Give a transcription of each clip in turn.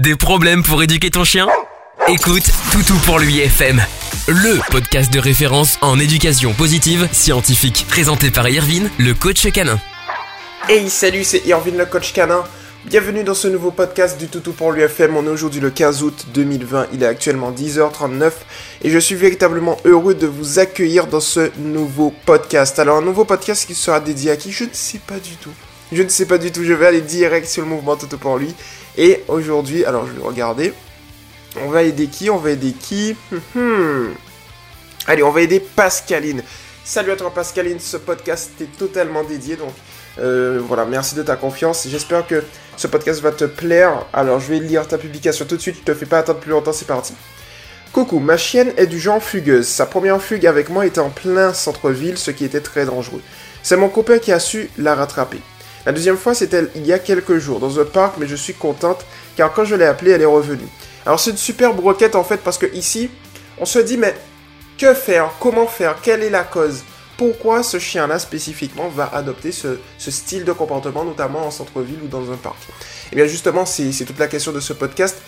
Des problèmes pour éduquer ton chien? Écoute Toutou pour lui FM, le podcast de référence en éducation positive scientifique, présenté par Irvine, le coach canin. Hey, salut, c'est Irvine, le coach canin. Bienvenue dans ce nouveau podcast du Toutou pour l'UFM. On est aujourd'hui le 15 août 2020. Il est actuellement 10h39 et je suis véritablement heureux de vous accueillir dans ce nouveau podcast. Alors, un nouveau podcast qui sera dédié à qui? Je ne sais pas du tout. Je ne sais pas du tout. Je vais aller direct sur le mouvement Toutou pour lui. Et aujourd'hui, alors je vais regarder. On va aider qui? On va aider qui? Hmm. Allez, on va aider Pascaline. Salut à toi Pascaline, ce podcast est totalement dédié, donc euh, voilà, merci de ta confiance. J'espère que ce podcast va te plaire. Alors, je vais lire ta publication tout de suite, je te fais pas attendre plus longtemps, c'est parti. Coucou, ma chienne est du genre fugueuse. Sa première fugue avec moi était en plein centre-ville, ce qui était très dangereux. C'est mon copain qui a su la rattraper. La deuxième fois, c'était il y a quelques jours, dans un parc, mais je suis contente, car quand je l'ai appelée, elle est revenue. Alors c'est une super broquette en fait, parce que ici, on se dit, mais que faire? Comment faire? Quelle est la cause? Pourquoi ce chien-là spécifiquement va adopter ce, style de comportement, notamment en centre-ville ou dans un parc? Et eh bien justement, c'est toute la question de ce podcast.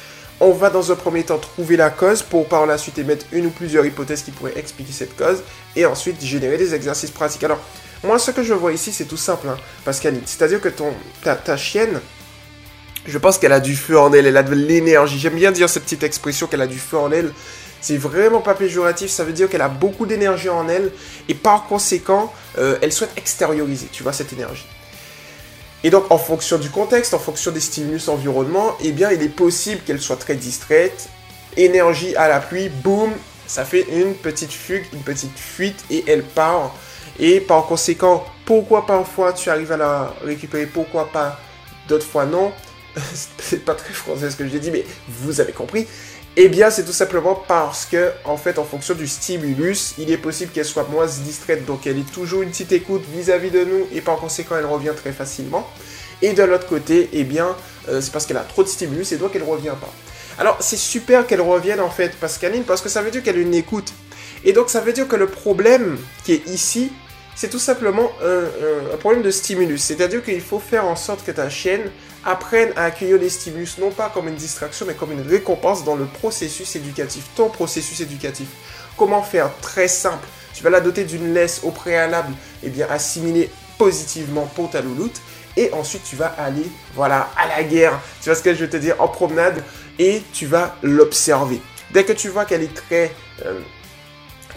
On va dans un premier temps trouver la cause pour par la suite émettre une ou plusieurs hypothèses qui pourraient expliquer cette cause et ensuite générer des exercices pratiques. Alors, moi, ce que je vois ici, c'est tout simple, hein. C'est-à-dire que ton, ta, ta chienne, je pense qu'elle a du feu en elle, elle a de l'énergie. J'aime bien dire cette petite expression qu'elle a du feu en elle. C'est vraiment pas péjoratif, ça veut dire qu'elle a beaucoup d'énergie en elle et par conséquent, euh, elle souhaite extérioriser, tu vois, cette énergie. Et donc, en fonction du contexte, en fonction des stimulus environnement, eh bien, il est possible qu'elle soit très distraite. Énergie à la pluie, boum, ça fait une petite fugue, une petite fuite et elle part. Et par conséquent, pourquoi parfois tu arrives à la récupérer, pourquoi pas d'autres fois non? C'est pas très français ce que je dis, mais vous avez compris. Eh bien, c'est tout simplement parce que, en fait, en fonction du stimulus, il est possible qu'elle soit moins distraite. Donc, elle est toujours une petite écoute vis-à-vis de nous et par conséquent, elle revient très facilement. Et de l'autre côté, eh bien, euh, c'est parce qu'elle a trop de stimulus et donc elle ne revient pas. Alors, c'est super qu'elle revienne, en fait, Pascaline, parce que ça veut dire qu'elle a une écoute. Et donc, ça veut dire que le problème qui est ici, c'est tout simplement un, problème de stimulus. C'est-à-dire qu'il faut faire en sorte que ta chienne apprenne à accueillir les stimulus, non pas comme une distraction, mais comme une récompense dans le processus éducatif, ton processus éducatif. Comment faire? Très simple. Tu vas la doter d'une laisse au préalable, et eh bien assimiler positivement pour ta louloute. Et ensuite, tu vas aller, voilà, à la guerre. Tu vois ce que je veux te dire? En promenade. Et tu vas l'observer. Dès que tu vois qu'elle est très... Euh,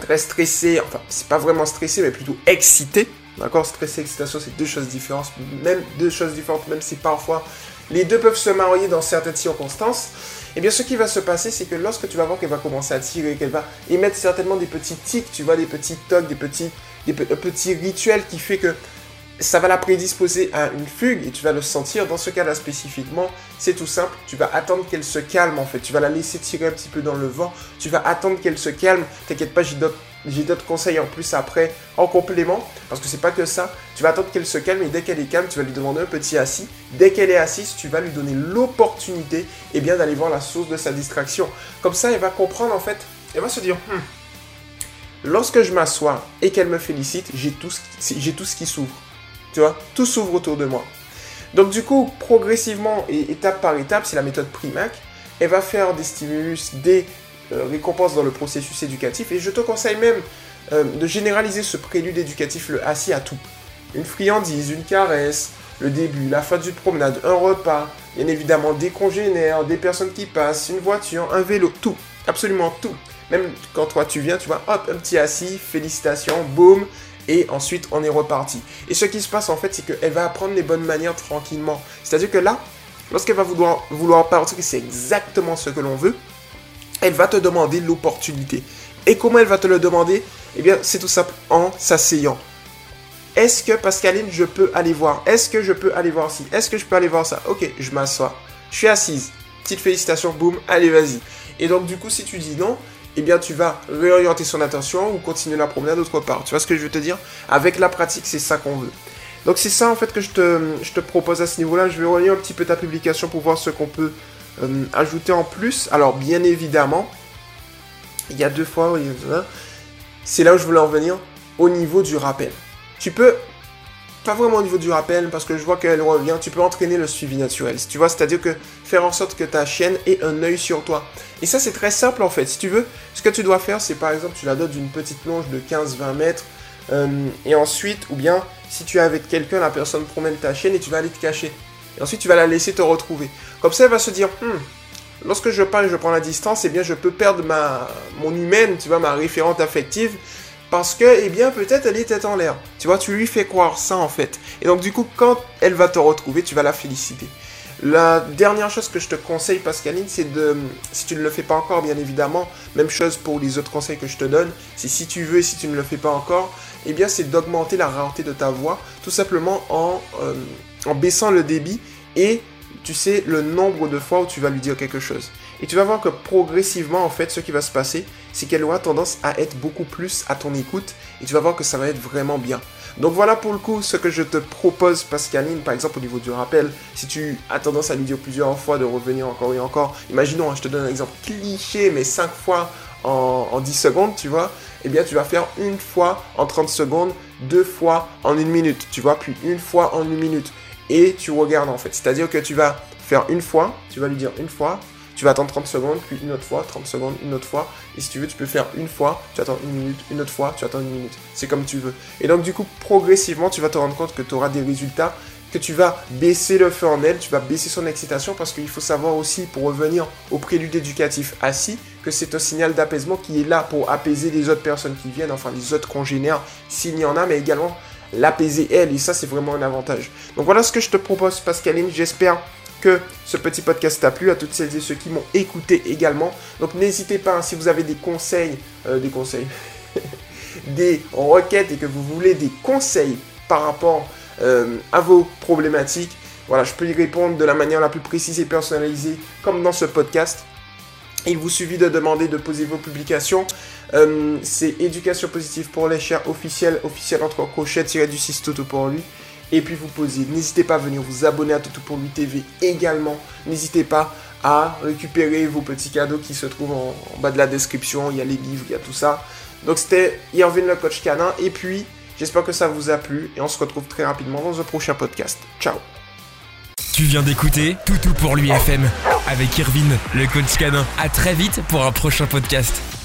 très stressé, enfin c'est pas vraiment stressé mais plutôt excité, d'accord Stressé, excitation c'est deux choses différentes, même deux choses différentes, même si parfois les deux peuvent se marier dans certaines circonstances, et eh bien ce qui va se passer c'est que lorsque tu vas voir qu'elle va commencer à tirer, qu'elle va émettre certainement des petits tics, tu vois, des petits tocs, des petits, des petits rituels qui fait que ça va la prédisposer à une fugue et tu vas le sentir. Dans ce cas-là spécifiquement, c'est tout simple. Tu vas attendre qu'elle se calme en fait. Tu vas la laisser tirer un petit peu dans le vent. Tu vas attendre qu'elle se calme. T'inquiète pas, j'ai d'autres conseils en plus après en complément parce que c'est pas que ça. Tu vas attendre qu'elle se calme et dès qu'elle est calme, tu vas lui demander un petit assis. Dès qu'elle est assise, tu vas lui donner l'opportunité eh bien d'aller voir la source de sa distraction. Comme ça, elle va comprendre en fait. Elle va se dire. Hmm, lorsque je m'assois et qu'elle me félicite, j'ai tout ce qui s'ouvre. Tu vois, tout s'ouvre autour de moi. Donc du coup, progressivement et étape par étape, c'est la méthode Primac, elle va faire des stimulus, des euh, récompenses dans le processus éducatif. Et je te conseille même euh, de généraliser ce prélude éducatif, le assis à tout. Une friandise, une caresse, le début, la fin d'une promenade, un repas, bien évidemment des congénères, des personnes qui passent, une voiture, un vélo, tout, absolument tout. Même quand toi tu viens, tu vois, hop, un petit assis, félicitations, boum, et ensuite on est reparti. Et ce qui se passe en fait, c'est qu'elle va apprendre les bonnes manières tranquillement. C'est-à-dire que là, lorsqu'elle va vouloir, vouloir partir, c'est exactement ce que l'on veut, elle va te demander l'opportunité. Et comment elle va te le demander? Eh bien, c'est tout simple en s'asseyant. Est-ce que Pascaline, je peux aller voir? Est-ce que je peux aller voir ci? Est-ce que je peux aller voir ça? Ok, je m'assois. Je suis assise. Petite félicitation, boum, allez, vas-y. Et donc, du coup, si tu dis non, eh bien tu vas réorienter son attention ou continuer la promenade d'autre part. Tu vois ce que je veux te dire? Avec la pratique, c'est ça qu'on veut. Donc c'est ça en fait que je te, je te propose à ce niveau-là. Je vais relire un petit peu ta publication pour voir ce qu'on peut euh, ajouter en plus. Alors bien évidemment, il y a deux fois, c'est là où je voulais en venir, au niveau du rappel. Tu peux pas vraiment au niveau du rappel, parce que je vois qu'elle revient, tu peux entraîner le suivi naturel. Tu vois, c'est-à-dire que faire en sorte que ta chienne ait un œil sur toi. Et ça, c'est très simple en fait. Si tu veux, ce que tu dois faire, c'est par exemple, tu la donnes d'une petite longe de 15-20 mètres, euh, et ensuite, ou bien, si tu es avec quelqu'un, la personne promène ta chienne et tu vas aller te cacher. Et ensuite, tu vas la laisser te retrouver. Comme ça, elle va se dire, hmm, lorsque je parle je prends la distance, eh bien, je peux perdre ma, mon humaine, tu vois, ma référente affective, parce que, eh bien, peut-être elle est tête en l'air. Tu vois, tu lui fais croire ça, en fait. Et donc, du coup, quand elle va te retrouver, tu vas la féliciter. La dernière chose que je te conseille, Pascaline, c'est de, si tu ne le fais pas encore, bien évidemment, même chose pour les autres conseils que je te donne, c'est si tu veux et si tu ne le fais pas encore, eh bien, c'est d'augmenter la rareté de ta voix, tout simplement en, euh, en baissant le débit et tu sais le nombre de fois où tu vas lui dire quelque chose. Et tu vas voir que progressivement, en fait, ce qui va se passer, c'est qu'elle aura tendance à être beaucoup plus à ton écoute et tu vas voir que ça va être vraiment bien. Donc voilà pour le coup ce que je te propose, Pascaline, par exemple au niveau du rappel, si tu as tendance à lui dire plusieurs fois de revenir encore et encore, imaginons, hein, je te donne un exemple cliché, mais 5 fois en, en 10 secondes, tu vois, eh bien tu vas faire une fois en 30 secondes, deux fois en une minute, tu vois, puis une fois en une minute. Et tu regardes en fait, c'est-à-dire que tu vas faire une fois, tu vas lui dire une fois, tu vas attendre 30 secondes, puis une autre fois, 30 secondes, une autre fois. Et si tu veux, tu peux faire une fois, tu attends une minute, une autre fois, tu attends une minute. C'est comme tu veux. Et donc, du coup, progressivement, tu vas te rendre compte que tu auras des résultats, que tu vas baisser le feu en elle, tu vas baisser son excitation, parce qu'il faut savoir aussi, pour revenir au prélude éducatif assis, que c'est un signal d'apaisement qui est là pour apaiser les autres personnes qui viennent, enfin les autres congénères, s'il y en a, mais également l'apaiser elle, et ça c'est vraiment un avantage. Donc voilà ce que je te propose Pascaline, j'espère que ce petit podcast t'a plu, à toutes celles et ceux qui m'ont écouté également. Donc n'hésitez pas, hein, si vous avez des conseils, euh, des conseils, des requêtes et que vous voulez des conseils par rapport euh, à vos problématiques, voilà, je peux y répondre de la manière la plus précise et personnalisée, comme dans ce podcast. Il vous suffit de demander de poser vos publications. Euh, c'est éducation positive pour les chers officiels, officiel entre crochets tiré du 6 tout pour lui et puis vous posez. N'hésitez pas à venir vous abonner à Toutou pour lui TV également. N'hésitez pas à récupérer vos petits cadeaux qui se trouvent en, bas de la description. Il y a les livres, il y a tout ça. Donc c'était Irvin le coach canin. Et puis, j'espère que ça vous a plu. Et on se retrouve très rapidement dans un prochain podcast. Ciao Tu viens d'écouter Toutou pour lui FM avec Irvin le coach canin. À très vite pour un prochain podcast.